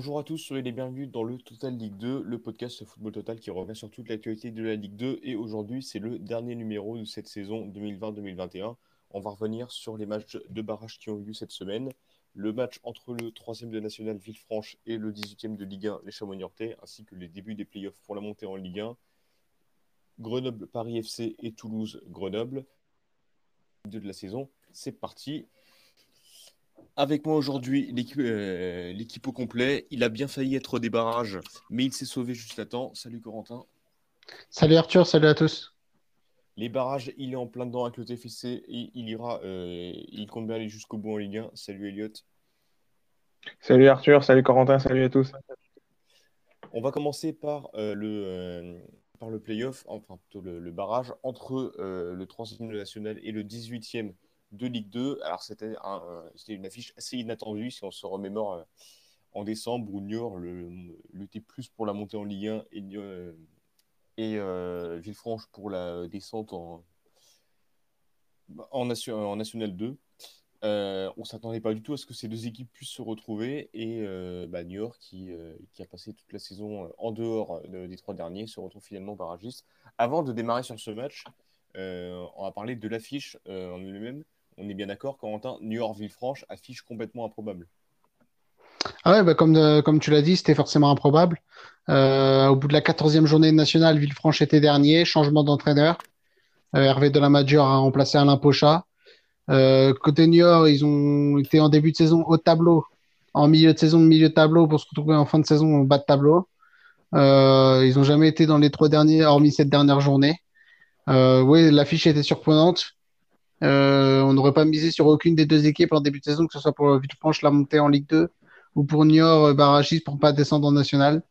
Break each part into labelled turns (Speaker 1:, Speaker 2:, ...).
Speaker 1: Bonjour à tous, soyez les bienvenus dans le Total Ligue 2, le podcast Football Total qui revient sur toute l'actualité de la Ligue 2. Et aujourd'hui, c'est le dernier numéro de cette saison 2020-2021. On va revenir sur les matchs de barrage qui ont eu lieu cette semaine. Le match entre le 3e de National Villefranche et le 18e de Ligue 1, les Chamonix-Niortais, ainsi que les débuts des playoffs pour la montée en Ligue 1. Grenoble-Paris FC et Toulouse-Grenoble. de la saison, c'est parti. Avec moi aujourd'hui, euh, l'équipe au complet. Il a bien failli être des barrages, mais il s'est sauvé juste à temps. Salut Corentin.
Speaker 2: Salut Arthur, salut à tous.
Speaker 1: Les barrages, il est en plein dedans avec le TFC. Et il ira, euh, il compte bien aller jusqu'au bout en Ligue 1. Salut Elliot.
Speaker 3: Salut Arthur, salut Corentin, salut à tous.
Speaker 1: On va commencer par euh, le, par le playoff, enfin plutôt le, barrage entre le 3e national et le 18e de Ligue 2. Alors, c'était une affiche assez inattendue si on se remémore euh, en décembre où Niort luttait plus pour la montée en Ligue 1 et, euh, euh, Villefranche pour la descente en, en, National 2. on ne s'attendait pas du tout à ce que ces deux équipes puissent se retrouver et bah, Niort qui, qui, a passé toute la saison en dehors des trois derniers se retrouve finalement barragiste. Avant de démarrer sur ce match, on va parler de l'affiche en elle-même on est bien d'accord, Corentin, New York-Villefranche affiche complètement improbable.
Speaker 2: Ah ouais, bah comme, euh, comme tu l'as dit, c'était forcément improbable. Euh, au bout de la 14e journée nationale, Villefranche était dernier, changement d'entraîneur. Euh, Hervé Major a remplacé Alain Pochat. côté New York, ils ont été en début de saison au tableau, en milieu de saison, milieu de tableau, pour se retrouver en fin de saison au bas de tableau. ils n'ont jamais été dans les trois derniers, hormis cette dernière journée. oui, l'affiche était surprenante. Euh, on n'aurait pas misé sur aucune des deux équipes en début de saison, que ce soit pour Villefranche la montée en Ligue 2 ou pour Niort euh, Barragis pour pas descendre en national.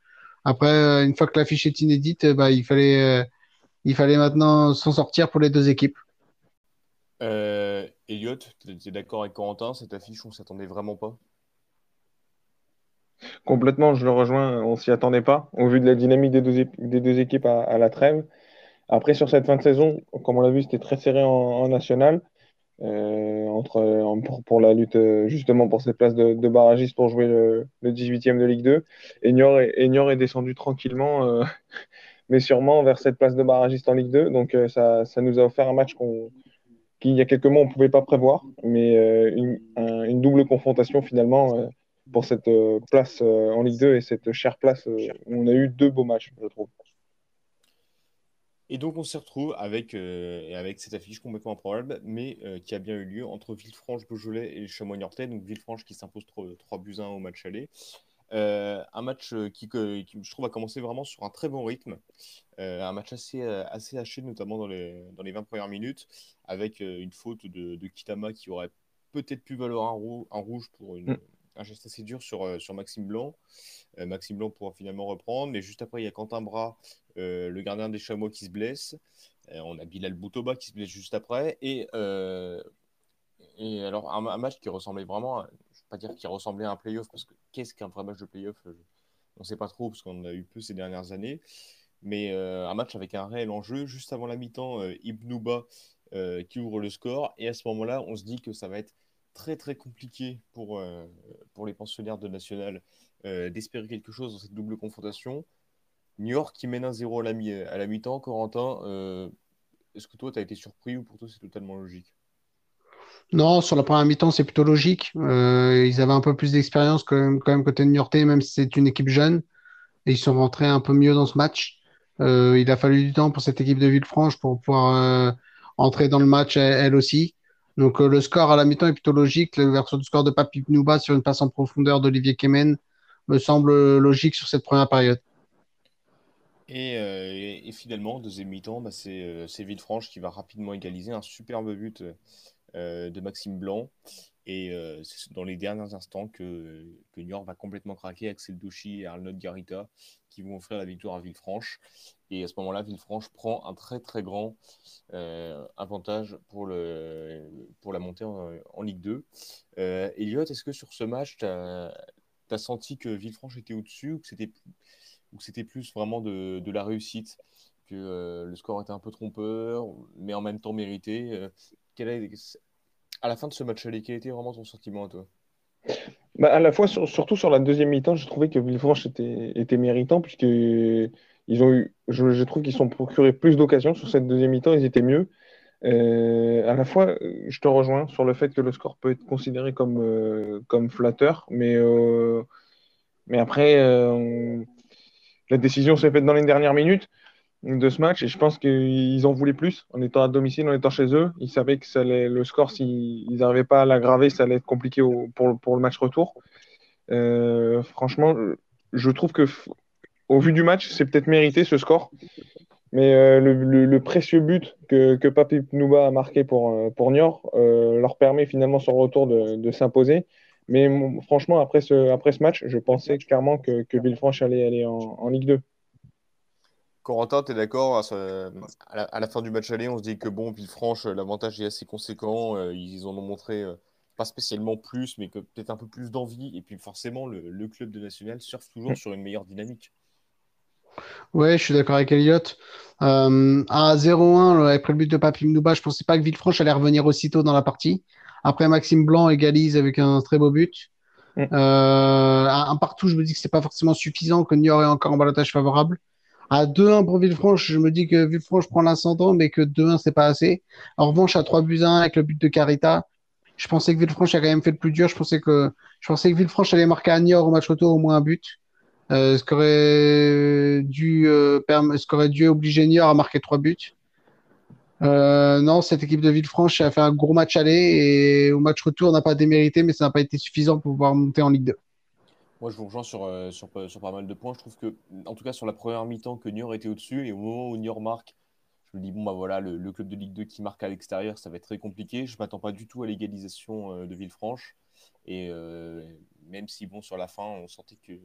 Speaker 2: Après, euh, une fois que l'affiche est inédite, bah, il fallait, il fallait maintenant s'en sortir pour les deux équipes.
Speaker 1: Euh, Elliot, tu es d'accord avec Corentin Cette affiche, on s'attendait vraiment pas?
Speaker 3: Complètement, je le rejoins. On s'y attendait pas au vu de la dynamique des deux, des deux équipes à, la trêve. Après, sur cette fin de saison, comme on l'a vu, c'était très serré en, national. Euh, pour, la lutte euh, justement pour cette place de, barragiste pour jouer le, 18e de Ligue 2. Et Niort est, descendu tranquillement, euh, mais sûrement vers cette place de barragiste en Ligue 2. Donc ça, nous a offert un match qu'on, qui, il y a quelques mois, on ne pouvait pas prévoir, mais une, une, double confrontation finalement pour cette place en Ligue 2 et cette chère place. on a eu deux beaux matchs, je trouve.
Speaker 1: Et donc on se retrouve avec, euh, avec cette affiche complètement improbable, mais euh, qui a bien eu lieu entre Villefranche-Beaujolais et Chamois-Niortais. Donc Villefranche qui s'impose 3, buts 1 au match aller. Euh, un match qui, je trouve, a commencé vraiment sur un très bon rythme. un match assez, assez haché, notamment dans les, dans les 20 premières minutes, avec une faute de, Kitama qui aurait peut-être pu valoir un, un rouge pour une, mm. un geste assez dur sur, sur Maxime Blanc. Maxime Blanc pourra finalement reprendre, mais juste après, il y a Quentin Bras le gardien des Chamois qui se blesse. Euh, on a Bilal Boutoba qui se blesse juste après. Et, euh, alors, un, match qui ressemblait vraiment, je ne vais pas dire qu'il ressemblait à un playoff, parce que qu'est-ce qu'un vrai match de playoff On ne sait pas trop, parce qu'on a eu peu ces dernières années. Mais un match avec un réel enjeu. Juste avant la mi-temps, Ibnouba qui ouvre le score. Et à ce moment-là, on se dit que ça va être très très compliqué pour, pour les pensionnaires de National d'espérer quelque chose dans cette double confrontation. New York qui mène un 0 à la mi-temps. Corentin, euh, est-ce que toi, tu as été surpris ou pour toi, c'est totalement logique?
Speaker 2: Non, sur la première mi-temps, c'est plutôt logique. Euh, ils avaient un peu plus d'expérience quand même, côté New York, même si c'est une équipe jeune. Et ils sont rentrés un peu mieux dans ce match. Euh, il a fallu du temps pour cette équipe de Villefranche pour pouvoir entrer dans le match elle, aussi. Donc le score à la mi-temps est plutôt logique. L'ouverture du score de Papi Nouba sur une passe en profondeur d'Olivier Kemen me semble logique sur cette première période.
Speaker 1: Euh, et, finalement, deuxième mi-temps, bah, euh, c'est Villefranche qui va rapidement égaliser un superbe but euh, de Maxime Blanc. Et c'est dans les derniers instants que, que York va complètement craquer. Axel Douchy et Arnaud Garita qui vont offrir la victoire à Villefranche. Et à ce moment-là, Villefranche prend un très très grand avantage pour, le, pour la montée en, Ligue 2. Elliot, est-ce que sur ce match, tu as, senti que Villefranche était au-dessus ou que c'était ou c'était plus vraiment de, la réussite que le score était un peu trompeur, mais en même temps mérité. À la fin de ce match aller, quel était vraiment ton sentiment à toi?
Speaker 3: Bah, à la fois, surtout sur la deuxième mi-temps, je trouvais que Villefranche était, était méritant, puisque ils ont eu, je, trouve qu'ils sont procurés plus d'occasions sur cette deuxième mi-temps, ils étaient mieux. Euh, à la fois, je te rejoins sur le fait que le score peut être considéré comme, euh, flatteur, mais, euh, mais après, la décision s'est faite dans les dernières minutes de ce match et je pense qu'ils en voulaient plus en étant à domicile, en étant chez eux. Ils savaient que ça le score, s'ils n'arrivaient pas à l'aggraver, ça allait être compliqué pour, le match retour. Euh, franchement, je trouve que au vu du match, c'est peut-être mérité ce score. Mais euh, le, précieux but que, que Papi Pnouba a marqué pour, euh, pour Niort leur permet finalement son retour de, s'imposer. Mais franchement, après ce, après ce match, je pensais clairement que, que Villefranche allait aller en, en Ligue 2.
Speaker 1: Corentin, tu es d'accord à, la fin du match aller, on se dit que bon, Villefranche, l'avantage est assez conséquent. Euh, ils en ont montré euh, pas spécialement plus, mais peut-être un peu plus d'envie. Et puis forcément, le, club de National surfe toujours sur une meilleure dynamique.
Speaker 2: Ouais, je suis d'accord avec Elliot. Euh, à 0-1, après le but de Papi Mnouba, je pensais pas que Villefranche allait revenir aussitôt dans la partie. Après, Maxime Blanc égalise avec un très beau but. Mm. un, partout, je me dis que c'est pas forcément suffisant, que Niort est encore en balotage favorable. À 2-1 pour Villefranche, je me dis que Villefranche prend l'ascendant, mais que 2-1, c'est pas assez. En revanche, à 3 buts 1 avec le but de Carita, je pensais que Villefranche a quand même fait le plus dur. Je pensais que, je pensais que Villefranche allait marquer à Niort au match retour au moins un but. Euh, ce, qui aurait dû, euh, ce qui aurait dû obliger Niort à marquer 3 buts. Euh, non, cette équipe de Villefranche a fait un gros match aller et au match retour, n'a pas démérité, mais ça n'a pas été suffisant pour pouvoir monter en Ligue 2.
Speaker 1: Moi, je vous rejoins sur, euh, sur, sur, pas mal de points. Je trouve que, en tout cas, sur la première mi-temps, que Niort était au-dessus. Et au moment où Niort marque, je me dis, bon, bah voilà, le, club de Ligue 2 qui marque à l'extérieur, ça va être très compliqué. Je ne m'attends pas du tout à l'égalisation euh, de Villefranche. Et euh, même si, bon, sur la fin, on sentait que.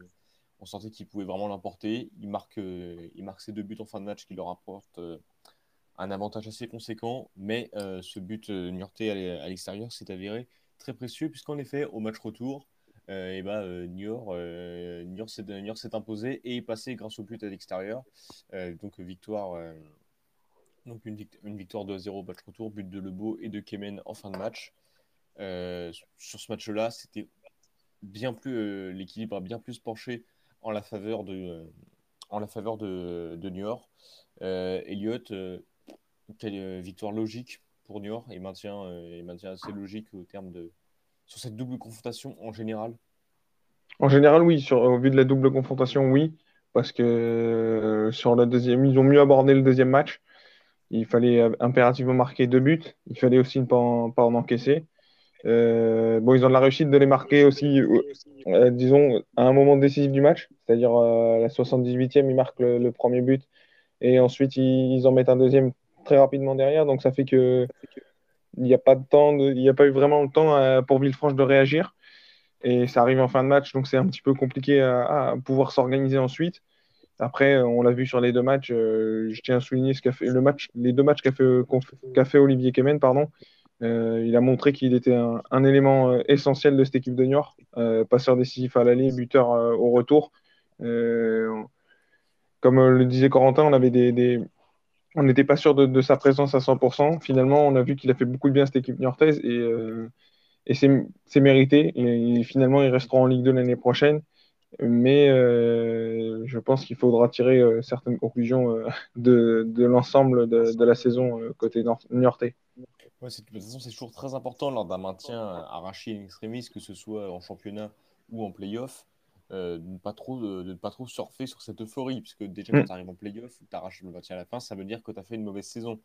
Speaker 1: On sentait qu'il pouvait vraiment l'emporter. Il marque, il marque ses deux buts en fin de match qui leur apportent un avantage assez conséquent. Mais ce but niortais à l'extérieur s'est avéré très précieux, puisqu'en effet, au match retour, euh, et bah, euh, Niort, euh, Niort s'est imposé et est passé grâce au but à l'extérieur. donc victoire, donc une, victoire de 0 match retour, but de Lebeau et de Kemen en fin de match. sur ce match-là, c'était bien plus l'équilibre a bien plus penché en la faveur de en la faveur de, de Niort. Elliott, quelle victoire logique pour Niort et maintient, et maintient assez logique au terme de, sur cette double confrontation en général
Speaker 3: En général, oui. Au vu de la double confrontation, oui. Parce que euh, sur la deuxième, ils ont mieux abordé le deuxième match. Il fallait impérativement marquer deux buts. Il fallait aussi ne pas en, encaisser. Euh, bon, ils ont de la réussite de les marquer aussi, euh, disons, à un moment décisif du match, c'est-à-dire la 78e, ils marquent le, premier but et ensuite ils, en mettent un deuxième très rapidement derrière. Donc ça fait que il n'y a pas de temps, il n'y a pas eu vraiment le temps euh, pour Villefranche de réagir. Et ça arrive en fin de match, donc c'est un petit peu compliqué à, pouvoir s'organiser ensuite. Après, on l'a vu sur les deux matchs. Euh, je tiens à souligner ce qu'a fait le match, les deux matchs qu'a fait, fait, Olivier Kemen, pardon. Euh, il a montré qu'il était un, élément essentiel de cette équipe de Niort, passeur décisif à l'aller, buteur au retour. comme le disait Corentin, on avait des, on n'était pas sûr de, sa présence à 100%. Finalement, on a vu qu'il a fait beaucoup de bien cette équipe niortaise et, euh, c'est mérité. Finalement, ils resteront en Ligue 2 l'année prochaine. Mais euh, je pense qu'il faudra tirer euh, certaines conclusions de, l'ensemble de, la saison côté niortais.
Speaker 1: De toute façon, c'est toujours très important lors d'un maintien arraché in extremis, que ce soit en championnat ou en playoff. Euh, de ne pas trop de, ne pas trop surfer sur cette euphorie, puisque déjà quand mm. tu arrives en playoff, tu arraches le maintien à la fin, ça veut dire que tu as fait une mauvaise saison.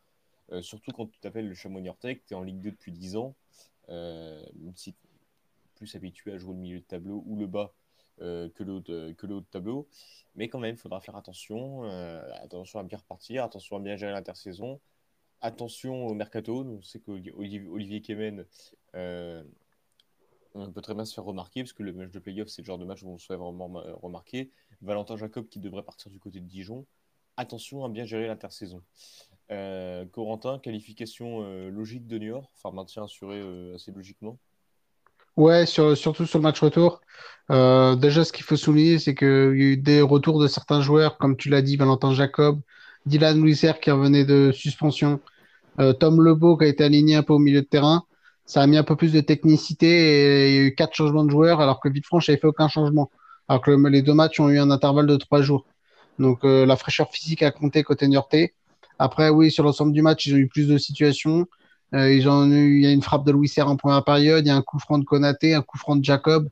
Speaker 1: Euh, surtout quand tu t'appelles le Chamonix Ortec, tu es en Ligue 2 depuis 10 ans, euh, même si plus habitué à jouer le milieu de tableau ou le bas que le que le haut de tableau. Mais quand même, il faudra faire attention, attention à bien repartir, attention à bien gérer l'intersaison, attention au mercato. On sait qu'Olivier Olivier Kemen on peut très bien se faire remarquer, parce que le match de playoff, c'est le genre de match où on se fait vraiment remarquer. Valentin Jacob qui devrait partir du côté de Dijon. Attention à bien gérer l'intersaison. Euh, Corentin, qualification euh, logique de Niort, enfin maintien assuré euh, assez logiquement.
Speaker 2: Ouais, surtout sur le match retour. déjà, ce qu'il faut souligner, c'est qu'il y a eu des retours de certains joueurs, comme tu l'as dit, Valentin Jacob, Dylan Louiser qui revenait de suspension, Tom Lebeau qui a été aligné un peu au milieu de terrain. Ça a mis un peu plus de technicité et il y a eu quatre changements de joueurs alors que Villefranche n'avait fait aucun changement. Alors que les deux matchs ont eu un intervalle de trois jours. Donc la fraîcheur physique a compté côté Niortais. Après, oui, sur l'ensemble du match, ils ont eu plus de situations. Euh, ils ont eu, il y a une frappe de Louis Serre en première période, il y a un coup franc de Konaté, un coup franc de Jacob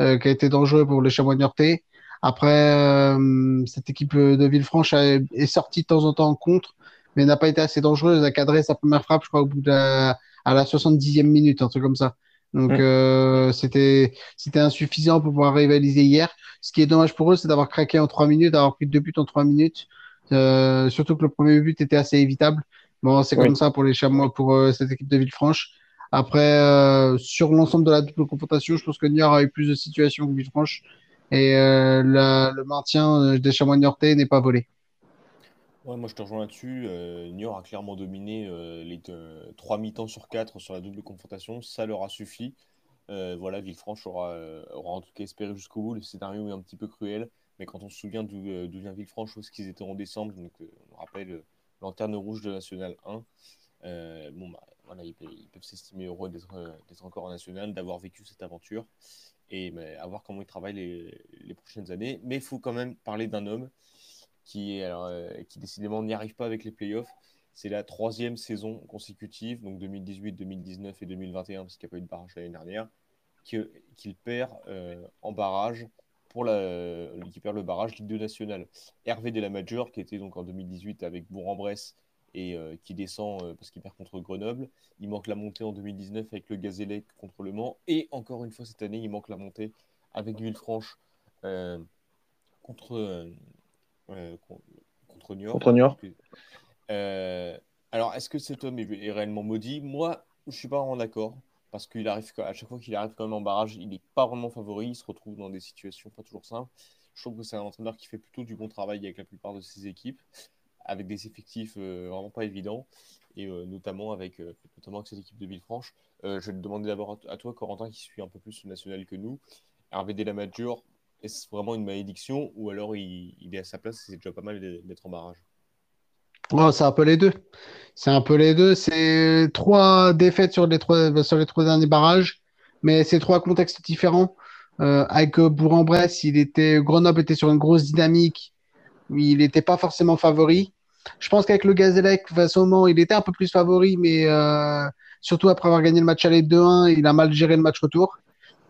Speaker 2: euh, qui a été dangereux pour les Chamois Niortais. Après, euh, cette équipe de Villefranche est sortie de temps en temps en contre, mais n'a pas été assez dangereuse. Elle a cadré sa première frappe, je crois, au bout de la, à la 70e minute, un truc comme ça. Donc, euh, c'était c'était insuffisant pour pouvoir rivaliser hier. Ce qui est dommage pour eux, c'est d'avoir craqué en trois minutes, d'avoir pris deux buts en trois minutes. Euh, surtout que le premier but était assez évitable. Bon, c'est comme ça pour les chamois, pour euh, cette équipe de Villefranche. Après, euh, sur l'ensemble de la double confrontation, je pense que Niort a eu plus de situations que Villefranche et le maintien des chamois niortais n'est pas volé.
Speaker 1: Ouais, moi je te rejoins là-dessus. Niort a clairement dominé les trois mi-temps sur quatre sur la double confrontation. Ça leur a suffi. voilà, Villefranche aura, aura en tout cas espéré jusqu'au bout. Le scénario est un petit peu cruel. Mais quand on se souvient d'où euh, vient Villefranche, où ce qu'ils étaient en décembre, donc euh, on rappelle euh, lanterne rouge de National 1, bon, bah, voilà, ils, peuvent s'estimer heureux d'être encore en National, d'avoir vécu cette aventure et à voir comment ils travaillent les, prochaines années. Mais il faut quand même parler d'un homme qui, alors, qui décidément n'y arrive pas avec les playoffs. C'est la troisième saison consécutive, donc 2018, 2019 et 2021, parce qu'il n'y a pas eu de barrage l'année dernière, qu'il perd en barrage pour l'équipe le barrage Ligue 2 nationale. Hervé de la Major, qui était donc en 2018 avec Bourg-en-Bresse et euh, qui descend euh, parce qu'il perd contre Grenoble. Il manque la montée en 2019 avec le Gazélec contre Le Mans. Et encore une fois cette année, il manque la montée avec Villefranche euh, contre, contre Niort.
Speaker 3: Contre Niort.
Speaker 1: alors, est-ce que cet homme est, est réellement maudit? Moi, je ne suis pas en accord parce qu'il arrive à chaque fois qu'il arrive quand même en barrage, il n'est pas vraiment favori, il se retrouve dans des situations pas toujours simples. Je trouve que c'est un entraîneur qui fait plutôt du bon travail avec la plupart de ses équipes, avec des effectifs euh, vraiment pas évidents, et euh, notamment, avec, euh, notamment avec cette équipe de Villefranche. je vais te demander d'abord à toi, Corentin, qui suit un peu plus le national que nous. Hervé Delamadure, est-ce vraiment une malédiction ou alors il, est à sa place et c'est déjà pas mal d'être en barrage
Speaker 2: Oh, c'est un peu les deux. C'est un peu les deux. C'est trois défaites sur les trois, derniers barrages, mais c'est trois contextes différents. Euh, avec Bourg-en-Bresse, il était, Grenoble était sur une grosse dynamique. Il n'était pas forcément favori. Je pense qu'avec le Gazélec, moment, il était un peu plus favori, mais euh, surtout après avoir gagné le match aller 2-1, il a mal géré le match retour.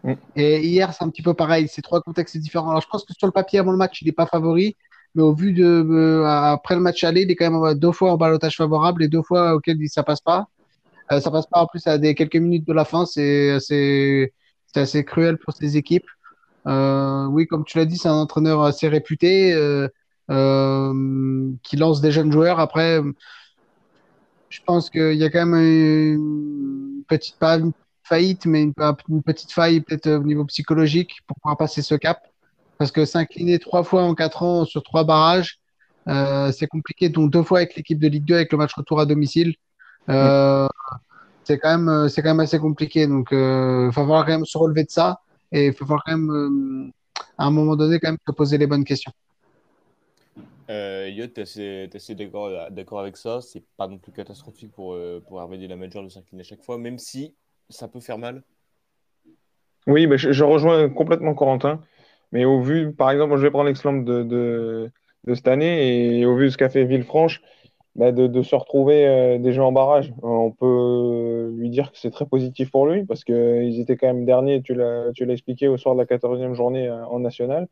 Speaker 2: Mm. Et hier, c'est un petit peu pareil. C'est trois contextes différents. Alors, je pense que sur le papier, avant le match, il n'est pas favori mais au vu de euh, après le match aller, il est quand même deux fois en balotage favorable et deux fois auquel ça passe pas. Euh, ça passe pas en plus à des quelques minutes de la fin, c'est assez, assez cruel pour ces équipes. Euh, oui, comme tu l'as dit, c'est un entraîneur assez réputé qui lance des jeunes joueurs. Après, je pense qu'il y a quand même une petite une faillite, mais une, petite faille peut-être au niveau psychologique pour pouvoir passer ce cap. Parce que s'incliner trois fois en quatre ans sur trois barrages, euh, c'est compliqué. Donc deux fois avec l'équipe de Ligue 2 avec le match retour à domicile. Euh, c'est quand même euh, c'est quand même assez compliqué. Donc il va falloir quand même se relever de ça et il va falloir quand même à un moment donné quand même se poser les bonnes questions.
Speaker 1: Euh, tu es assez, d'accord avec ça. C'est pas non plus catastrophique pour, pour Hervé la de s'incliner chaque fois, même si ça peut faire mal.
Speaker 3: Oui, mais je rejoins complètement Corentin. Mais au vu, par exemple, je vais prendre l'exemple de, de, cette année et au vu de ce qu'a fait Villefranche, bah de, se retrouver euh, déjà en barrage, on peut lui dire que c'est très positif pour lui parce qu'ils étaient quand même derniers, tu l'as expliqué, au soir de la 14e journée euh, en national.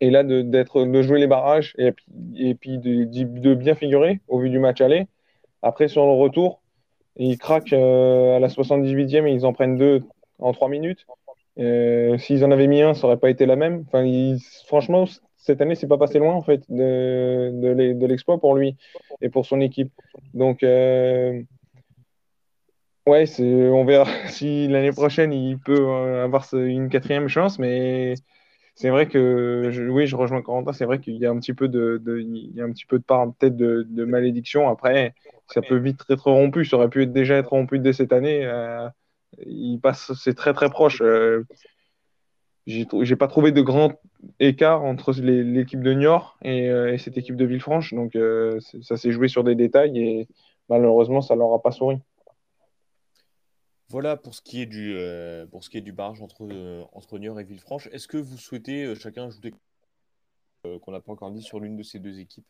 Speaker 3: Et là, de, de jouer les barrages et, et puis de, de, bien figurer au vu du match aller. Après, sur le retour, ils craquent euh, à la 78e et ils en prennent deux en trois minutes. Euh, s'ils en avaient mis un, ça aurait pas été la même. Enfin, franchement, cette année, c'est pas passé loin en fait de, de l'exploit pour lui et pour son équipe. Donc, euh, ouais, on verra si l'année prochaine il peut avoir une quatrième chance, mais c'est vrai que oui, je rejoins Corentin. C'est vrai qu'il y a un petit peu de, il y a un petit peu de part peut-être de, malédiction. Après, ça peut vite être rompu. Ça aurait pu déjà être rompu dès cette année il passe, c'est très très proche. Euh, j'ai pas trouvé de grand écart entre l'équipe de Niort et, et, cette équipe de Villefranche. Donc ça s'est joué sur des détails et malheureusement, ça leur a pas souri.
Speaker 1: Voilà pour ce qui est du, pour ce qui est du barrage entre, entre Niort et Villefranche. Est-ce que vous souhaitez chacun ajouter qu'on n'a pas encore dit sur l'une de ces deux équipes?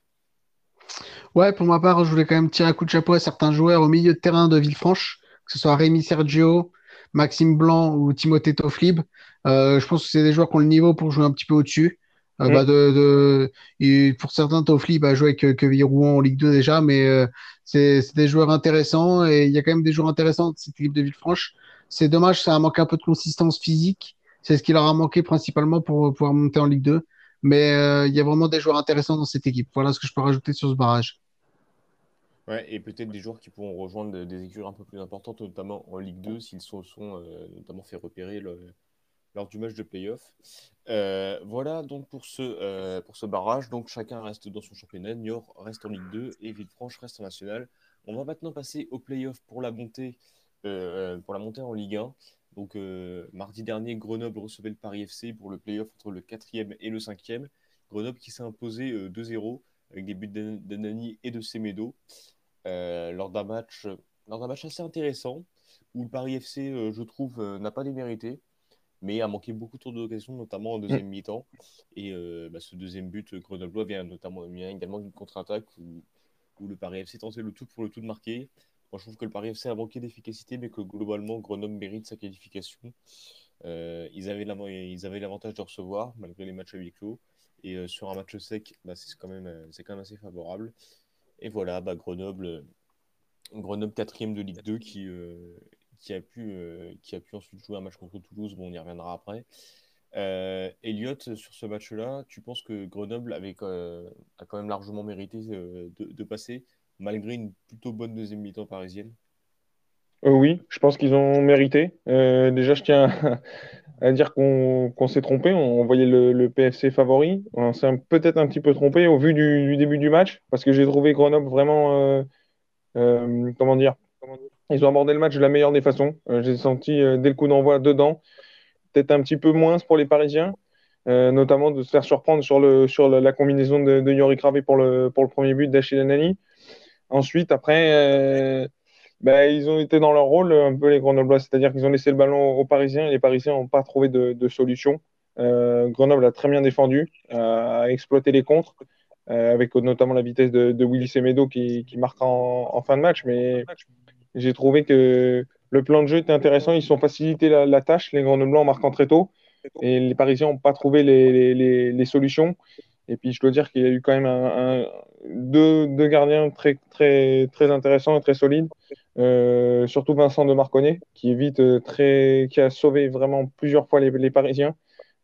Speaker 2: Ouais, pour ma part, je voulais quand même tirer un coup de chapeau à certains joueurs au milieu de terrain de Villefranche, que ce soit Rémi Sergio, Maxime Blanc ou Timothée Toflib. Euh, je pense que c'est des joueurs qui ont le niveau pour jouer un petit peu au-dessus. Euh, bah, de, de, pour certains, Toflib a joué avec Kevin Rouen en Ligue 2 déjà, mais euh, c'est des joueurs intéressants et il y a quand même des joueurs intéressants de cette équipe de Villefranche. C'est dommage, ça a manqué un peu de consistance physique. C'est ce qui leur a manqué principalement pour pouvoir monter en Ligue 2. Mais euh, il y a vraiment des joueurs intéressants dans cette équipe. Voilà ce que je peux rajouter sur ce barrage.
Speaker 1: Ouais, et peut-être des joueurs qui pourront rejoindre des écuries un peu plus importantes, notamment en Ligue 2, s'ils se sont, euh, notamment fait repérer lors du match de playoff. Euh, voilà donc pour ce, pour ce barrage. Donc chacun reste dans son championnat. Niort reste en Ligue 2 et Villefranche reste en National. On va maintenant passer au playoff pour la montée, pour la montée en Ligue 1. Donc, euh, mardi dernier, Grenoble recevait le Paris FC pour le playoff entre le 4e et le 5e. Grenoble qui s'est imposé 2-0 euh, avec des buts d'Anani et de Semedo euh, lors d'un match, match assez intéressant où le Paris FC, je trouve, n'a pas démérité, mais a manqué beaucoup trop d'occasions, notamment en deuxième mi-temps. Et bah, ce deuxième but Grenoble vient notamment vient également d'une contre-attaque où, où, le Paris FC tentait le tout pour le tout de marquer. Moi, je trouve que le Paris FC a manqué d'efficacité, mais que globalement, Grenoble mérite sa qualification. Euh, ils avaient l'avantage de recevoir, malgré les matchs à huis clos. Et euh, sur un match sec, bah, c'est quand, même, euh, assez favorable. Et voilà, bah, Grenoble, Grenoble 4 de Ligue 2 qui, a pu, ensuite jouer un match contre Toulouse. Bon, on y reviendra après. Elliot, sur ce match-là, tu penses que Grenoble a quand même largement mérité de passer? Malgré une plutôt bonne deuxième mi-temps parisienne
Speaker 3: euh, Oui, je pense qu'ils ont mérité. Euh, déjà, je tiens à, dire qu'on s'est trompé. On voyait le, PFC favori. On s'est peut-être un petit peu trompé au vu du, début du match, parce que j'ai trouvé Grenoble vraiment. Euh, comment dire Ils ont abordé le match de la meilleure des façons. j'ai senti dès le coup d'envoi dedans. Peut-être un petit peu moins pour les Parisiens. notamment de se faire surprendre sur, la, combinaison de, de Yori Kravé pour le, pour le premier but d'Achille Anani. Ensuite, après, euh, bah, ils ont été dans leur rôle, un peu les Grenoblois, c'est-à-dire qu'ils ont laissé le ballon aux Parisiens et les Parisiens n'ont pas trouvé de, solution. Euh, Grenoble a très bien défendu, a exploité les contres, euh, avec notamment la vitesse de, Willy Semedo qui, qui marque en, fin de match. Mais j'ai trouvé que le plan de jeu était intéressant. Ils ont facilité la, tâche, les Grenoblois en marquant très tôt. Et les Parisiens n'ont pas trouvé les, solutions. Et puis je dois dire qu'il y a eu quand même deux, gardiens très, très, très intéressants et très solides. Euh, surtout Vincent de Marconnet, qui évite euh, très, qui a sauvé vraiment plusieurs fois les, Parisiens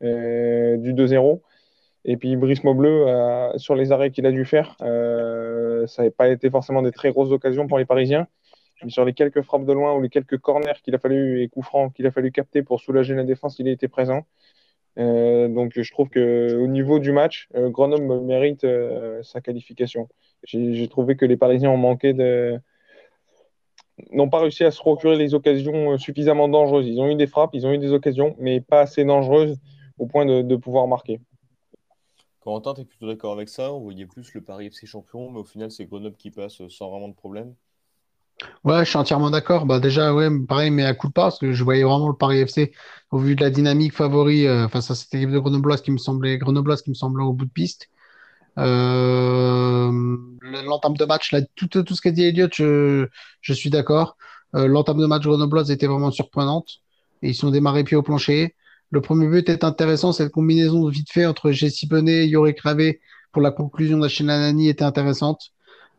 Speaker 3: euh, du 2-0. Et puis Brice Maubleu, sur les arrêts qu'il a dû faire, ça n'avait pas été forcément des très grosses occasions pour les Parisiens. Mais sur les quelques frappes de loin ou les quelques corners qu'il a fallu et coups francs qu'il a fallu capter pour soulager la défense, il a été présent. Euh, donc je trouve que au niveau du match, euh, Grenoble mérite euh, sa qualification. J'ai trouvé que les Parisiens n'ont pas réussi à se procurer les occasions suffisamment dangereuses. Ils ont eu des frappes, ils ont eu des occasions, mais pas assez dangereuses au point de, pouvoir marquer.
Speaker 1: Corentin, tu es plutôt d'accord avec ça? On voyait plus le Paris FC champion, mais au final, c'est Grenoble qui passe sans vraiment de problème
Speaker 2: Ouais, je suis entièrement d'accord. Bah, déjà, ouais, pareil, mais à coup de pas, parce que je voyais vraiment le Paris FC au vu de la dynamique favori euh, face à cette équipe de Grenoble qui me semblait, Grenoble qui me semblait au bout de piste. Euh, l'entame de match, là, tout, tout ce qu'a dit Elliott, je, je suis d'accord. Euh, l'entame de match Grenoble était vraiment surprenante. Et ils sont démarrés pied au plancher. Le premier but est intéressant. Cette combinaison vite fait entre Jessie Benet et Yori Cravé pour la conclusion d'Achille Anani était intéressante.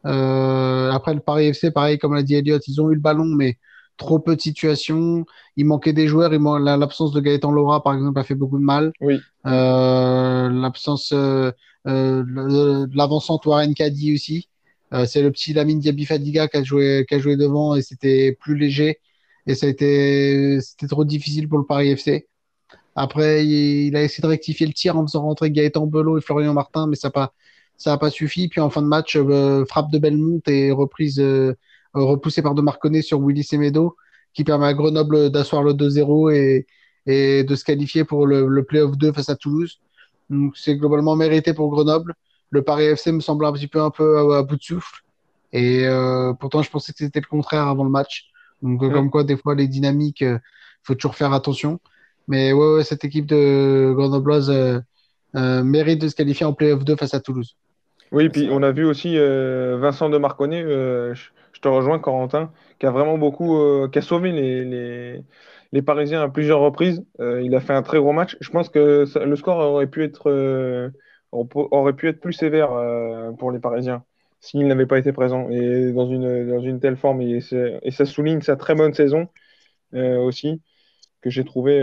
Speaker 2: Euh, après, le Paris FC, pareil, comme l'a dit Elliott, ils ont eu le ballon, mais trop peu de situations. Il manquait des joueurs. L'absence de Gaëtan Laura, par exemple, a fait beaucoup de mal.
Speaker 3: Oui.
Speaker 2: Euh, L'absence euh, euh de l'avançante Warren Caddy aussi. Euh, c'est le petit Lamine Diaby Fadiga qui a joué, qui a joué devant et c'était plus léger. Et ça a été, c'était trop difficile pour le Paris FC. Après, il, a essayé de rectifier le tir en faisant rentrer Gaëtan Belot et Florian Martin, mais ça n'a pas, ça n'a pas suffi. Puis en fin de match, euh, frappe de Belmont et reprise euh, repoussée par De Marconnet sur Willy Semedo, qui permet à Grenoble d'asseoir le 2-0 et, et de se qualifier pour le, le playoff 2 face à Toulouse. Donc c'est globalement mérité pour Grenoble. Le Paris FC me semble un petit peu un peu à, bout de souffle. Et euh, pourtant, je pensais que c'était le contraire avant le match. Donc, euh, comme quoi, des fois, les dynamiques, il faut toujours faire attention. Mais ouais, ouais cette équipe de Grenobloise mérite de se qualifier en playoff 2 face à Toulouse.
Speaker 3: Oui, puis on a vu aussi Vincent de Marconnet, je, te rejoins, Corentin, qui a vraiment beaucoup, qui a sauvé les, les, les Parisiens à plusieurs reprises. Euh, il a fait un très gros match. Je pense que le score aurait pu être, euh, aurait pu être plus sévère euh, pour les Parisiens s'il n'avait pas été présent et dans une, dans une telle forme. Et, et ça souligne sa très bonne saison aussi, que j'ai trouvé.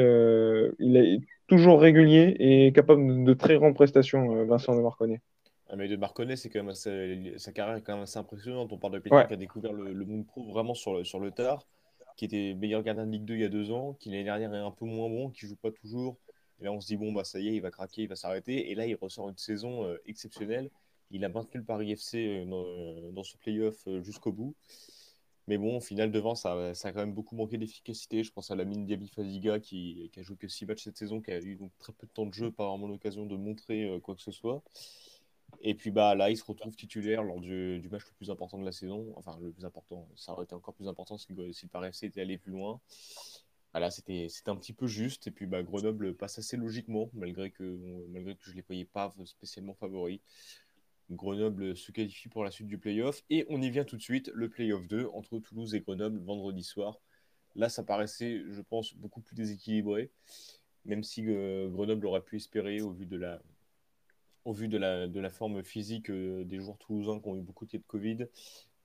Speaker 3: il est toujours régulier et capable de, très grandes prestations, Vincent de Marconnet.
Speaker 1: Ah, mais de Marconnet, c'est quand même sa carrière est quand même assez impressionnante. On parle de quelqu'un qui a découvert le, le monde pro vraiment sur le, sur le tard qui était meilleur gardien de Ligue 2 il y a deux ans, qui l'année dernière est un peu moins bon, qui joue pas toujours. Et là, on se dit, bon, bah ça y est, il va craquer, il va s'arrêter. Et là, il ressort une saison euh, exceptionnelle. Il a maintenu le Paris FC euh, dans, euh, dans, ce playoff jusqu'au bout. Mais bon, au final, devant, ça, ça a quand même beaucoup manqué d'efficacité. Je pense à la mine Diaby Fadiga qui, qui a joué que six matchs cette saison, qui a eu donc très peu de temps de jeu, pas vraiment l'occasion de montrer quoi que ce soit. Et puis bah là, il se retrouve titulaire lors du, match le plus important de la saison. Enfin, le plus important, ça aurait été encore plus important si, si le plus loin. Voilà, c'était un petit peu juste. Et puis bah, Grenoble passe assez logiquement, malgré que, malgré que je ne les voyais pas spécialement favoris. Grenoble se qualifie pour la suite du playoff. Et on y vient tout de suite, le playoff 2 entre Toulouse et Grenoble vendredi soir. Là, ça paraissait, je pense, beaucoup plus déséquilibré, même si euh, Grenoble aurait pu espérer au vu de la, au vu de la, de forme physique euh, des joueurs toulousains qui ont eu beaucoup de Covid,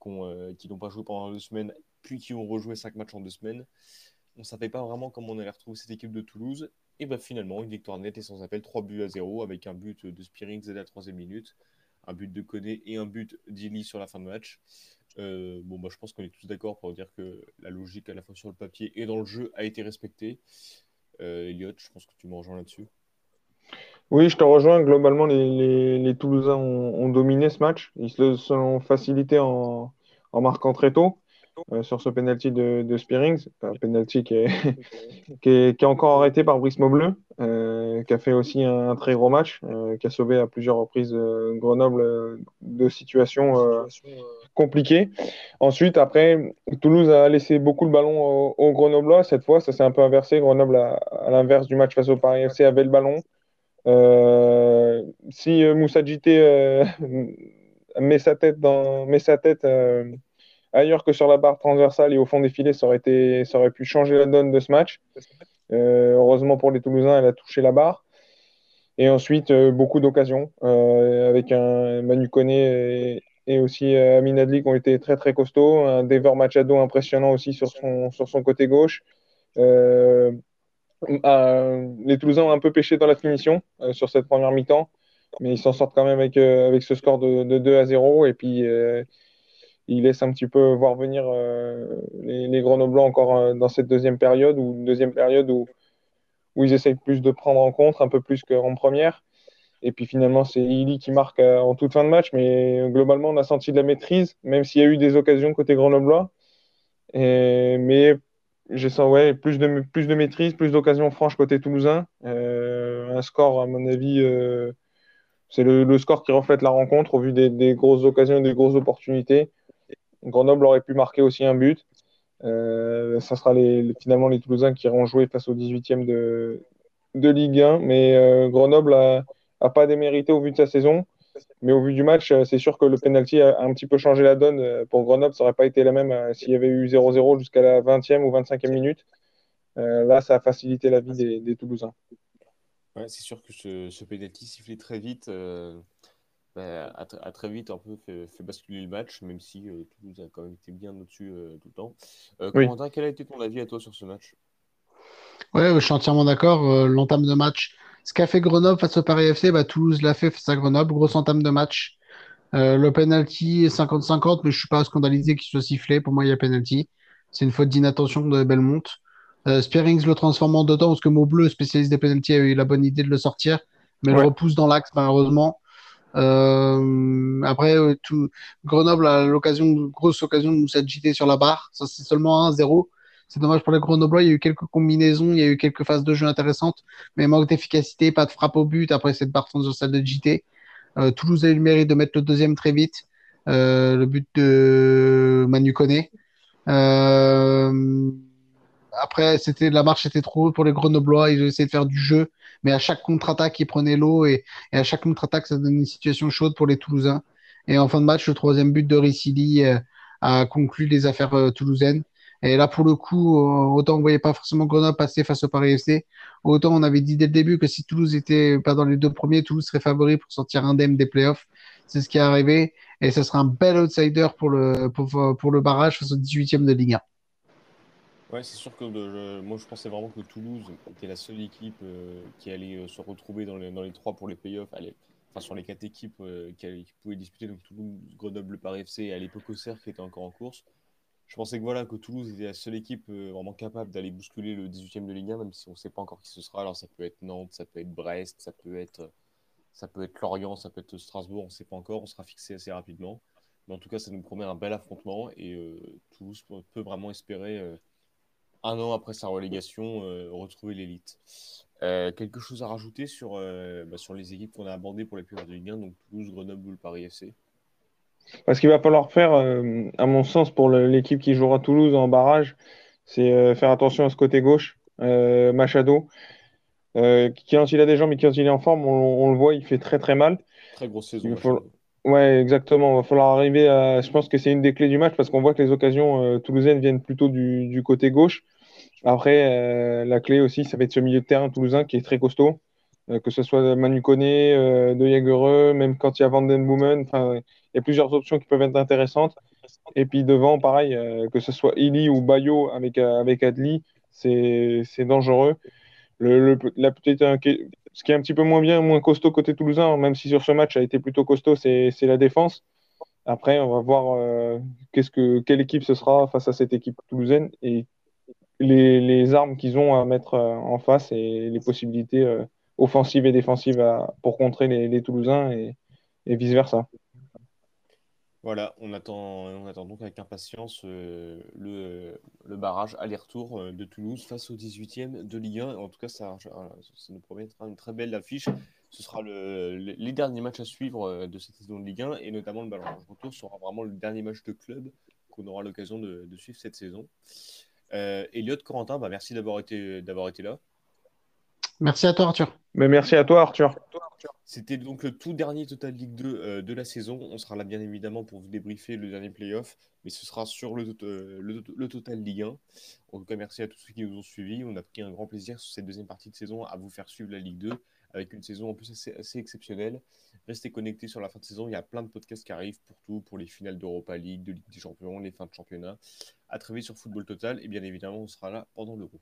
Speaker 1: euh, qui n'ont pas joué pendant deux semaines, puis qui ont rejoué cinq matchs en deux semaines. On ne savait pas vraiment comment on allait retrouver cette équipe de Toulouse. Et bien finalement, une victoire nette et sans appel, 3 buts à 0, avec un but de Spearings à la troisième minute, un but de Koné et un but d'Ili sur la fin de match. Euh, bon, bah, je pense qu'on est tous d'accord pour dire que la logique, à la fois sur le papier et dans le jeu, a été respectée. Elliot, je pense que tu me rejoins là-dessus.
Speaker 3: Oui, je te rejoins. Globalement, les, Toulousains ont, dominé ce match. Ils se sont facilités en, marquant très tôt euh, sur ce penalty de, de Spearings. Un penalty qui est, encore arrêté par Brice Maubleu, euh, qui a fait aussi un, très gros match, euh, qui a sauvé à plusieurs reprises Grenoble de situations compliquées. Ensuite, après, Toulouse a laissé beaucoup le ballon aux, Grenoblois. Cette fois, ça s'est un peu inversé. Grenoble, à, à l'inverse du match face au Paris FC, avait le ballon. Euh, si euh, Moussa Djité euh, met sa tête, ailleurs que sur la barre transversale et au fond des filets, ça aurait, pu changer la donne de ce match. heureusement pour les Toulousains, elle a touché la barre. Et ensuite, beaucoup d'occasions avec un Manu Koné et, aussi Amin Adli qui ont été très très costauds. Un Dever Machado impressionnant aussi sur son côté gauche. Euh, les Toulousains ont un peu pêché dans la finition euh, sur cette première mi-temps, mais ils s'en sortent quand même avec, euh, ce score de, 2 à 0. Et puis, ils laissent un petit peu voir venir les, les Grenoblois encore dans cette deuxième période, ou deuxième période où, ils essayent plus de prendre en compte, un peu plus qu'en première. Et puis finalement, c'est Ili qui marque en toute fin de match, mais globalement, on a senti de la maîtrise, même s'il y a eu des occasions côté Grenoblois. Mais j'ai sens ouais, plus, de, plus de maîtrise, plus d'occasions franches côté toulousain. Euh, un score, à mon avis, euh, c'est le, score qui reflète la rencontre au vu des, grosses occasions, des grosses opportunités. Grenoble aurait pu marquer aussi un but. Euh, ça sera finalement les Toulousains qui iront jouer face au 18e de, de Ligue 1. Mais Grenoble n'a pas démérité au vu de sa saison. Mais au vu du match, euh, c'est sûr que le penalty a un petit peu changé la donne. Euh, pour Grenoble, ça n'aurait pas été la même euh, s'il y avait eu 0-0 jusqu'à la 20e ou 25e minute. là, ça a facilité la vie des, Toulousains.
Speaker 1: Ouais, c'est sûr que ce, ce penalty sifflé très vite bah, a, très vite un peu fait, basculer le match, même si Toulouse a quand même été bien au-dessus tout le temps. Corentin, quel a été ton avis à toi sur ce match?
Speaker 2: Ouais, je suis entièrement d'accord. L'entame de match ce qu'a fait Grenoble face au Paris FC, bah, Toulouse l'a fait face à Grenoble. Grosse entame de match. Euh, le penalty est 50-50, mais je suis pas scandalisé qu'il soit sifflé. Pour moi, il y a penalty. C'est une faute d'inattention de Belmont. Euh, Spearings le transforme en deux temps parce que Maubleu, spécialiste des penalties, a eu la bonne idée de le sortir, mais le repousse dans l'axe, malheureusement. Euh, après, euh, tout... Grenoble a l'occasion, grosse occasion de nous agiter sur la barre. Ça, c'est seulement 1-0. C'est dommage pour les Grenoblois. Il y a eu quelques combinaisons, il y a eu quelques phases de jeu intéressantes, mais manque d'efficacité, pas de frappe au but après cette barre transversale de JT. Euh, Toulouse a eu le mérite de mettre le deuxième très vite, euh, le but de Manu Koné. Euh, après, c'était la marche était trop haute pour les Grenoblois. Ils ont essayé de faire du jeu, mais à chaque contre-attaque, ils prenaient l'eau et, et, à chaque contre-attaque, ça donnait une situation chaude pour les Toulousains. Et en fin de match, le troisième but de Ricili euh, a conclu les affaires euh, toulousaines. Et là, pour le coup, euh, autant on voyait pas forcément Grenoble passer face au Paris FC, autant on avait dit dès le début que si Toulouse était pas dans les deux premiers, Toulouse serait favori pour sortir indemne des playoffs. C'est ce qui est arrivé. Et ce sera un bel outsider pour le, pour, pour le barrage face au 18e de Ligue 1.
Speaker 1: Ouais, c'est sûr que moi je pensais vraiment que Toulouse était la seule équipe euh, qui allait euh, se retrouver dans les, dans les trois pour les playoffs. Enfin, sur les quatre équipes qui, qui, pouvaient disputer, donc Toulouse, Grenoble, Paris FC et à l'époque Auxerre qui était encore en course. Je pensais que voilà que Toulouse était la seule équipe vraiment capable d'aller bousculer le 18e de Ligue 1, même si on ne sait pas encore qui ce sera. Alors ça peut être Nantes, ça peut être Brest, ça peut être, être Lorient, ça peut être Strasbourg, on ne sait pas encore. On sera fixé assez rapidement. Mais en tout cas, ça nous promet un bel affrontement et Toulouse peut vraiment espérer un an après sa relégation, euh, retrouver l'élite. Euh, quelque chose à rajouter sur, euh, bah, sur les équipes qu'on a abordées pour les playoffs de Ligue 1, donc Toulouse, Grenoble, le Paris FC
Speaker 3: Parce qu'il va falloir faire, à mon sens, pour l'équipe qui jouera Toulouse en barrage, c'est faire attention à ce côté gauche. Machado, qui quand il a des jambes et quand il est en forme, on, le voit, il fait très très mal.
Speaker 1: Très grosse saison.
Speaker 3: Ouais, exactement. Il va falloir arriver à. Je pense que c'est une des clés du match parce qu'on voit que les occasions toulousaines viennent plutôt du, du côté gauche. Après, euh, la clé aussi, ça va être ce milieu de terrain toulousain qui est très costaud, euh, que ce soit Manu Koné, euh, De Jagereux, même quand il y a Vandenboomen. Enfin, il y a plusieurs options qui peuvent être intéressantes. Et puis devant, pareil, que ce soit Ili ou Bayo avec, avec Adli, c'est dangereux. Le, la, ce qui est un petit peu moins bien, moins costaud côté toulousain, même si sur ce match a été plutôt costaud, c'est la défense. Après, on va voir qu'est-ce que, quelle équipe ce sera face à cette équipe toulousaine et les, armes qu'ils ont à mettre euh, en face et les possibilités euh, offensives et défensives pour contrer les, Toulousains et, vice-versa.
Speaker 1: Voilà, on attend, on attend donc avec impatience euh, le, barrage aller-retour de Toulouse face au 18e de Ligue 1. En tout cas, ça, nous promet une très belle affiche. Ce sera le, les derniers matchs à suivre de cette saison de Ligue 1 et notamment le barrage retour sera vraiment le dernier match de club qu'on aura l'occasion de, suivre cette saison. Euh, Elliot, Corentin, bah, merci d'avoir été, été là.
Speaker 2: Merci à toi, Arthur.
Speaker 3: Mais merci à toi, Arthur.
Speaker 1: C'était donc le tout dernier Total League 2 euh, de la saison. On sera là bien évidemment pour vous débriefer le dernier playoff, mais ce sera sur le, euh, le, Total Ligue 1. En tout cas, merci à tous ceux qui nous ont suivis. On a pris un grand plaisir sur cette deuxième partie de saison à vous faire suivre la Ligue 2 avec une saison en plus assez, assez exceptionnelle. Restez connectés sur la fin de saison. Il y a plein de podcasts qui arrivent pour tout, pour les finales d'Europa League, de Ligue des Champions, les fins de championnat. À très vite sur Football Total et bien évidemment, on sera là pendant l'Euro.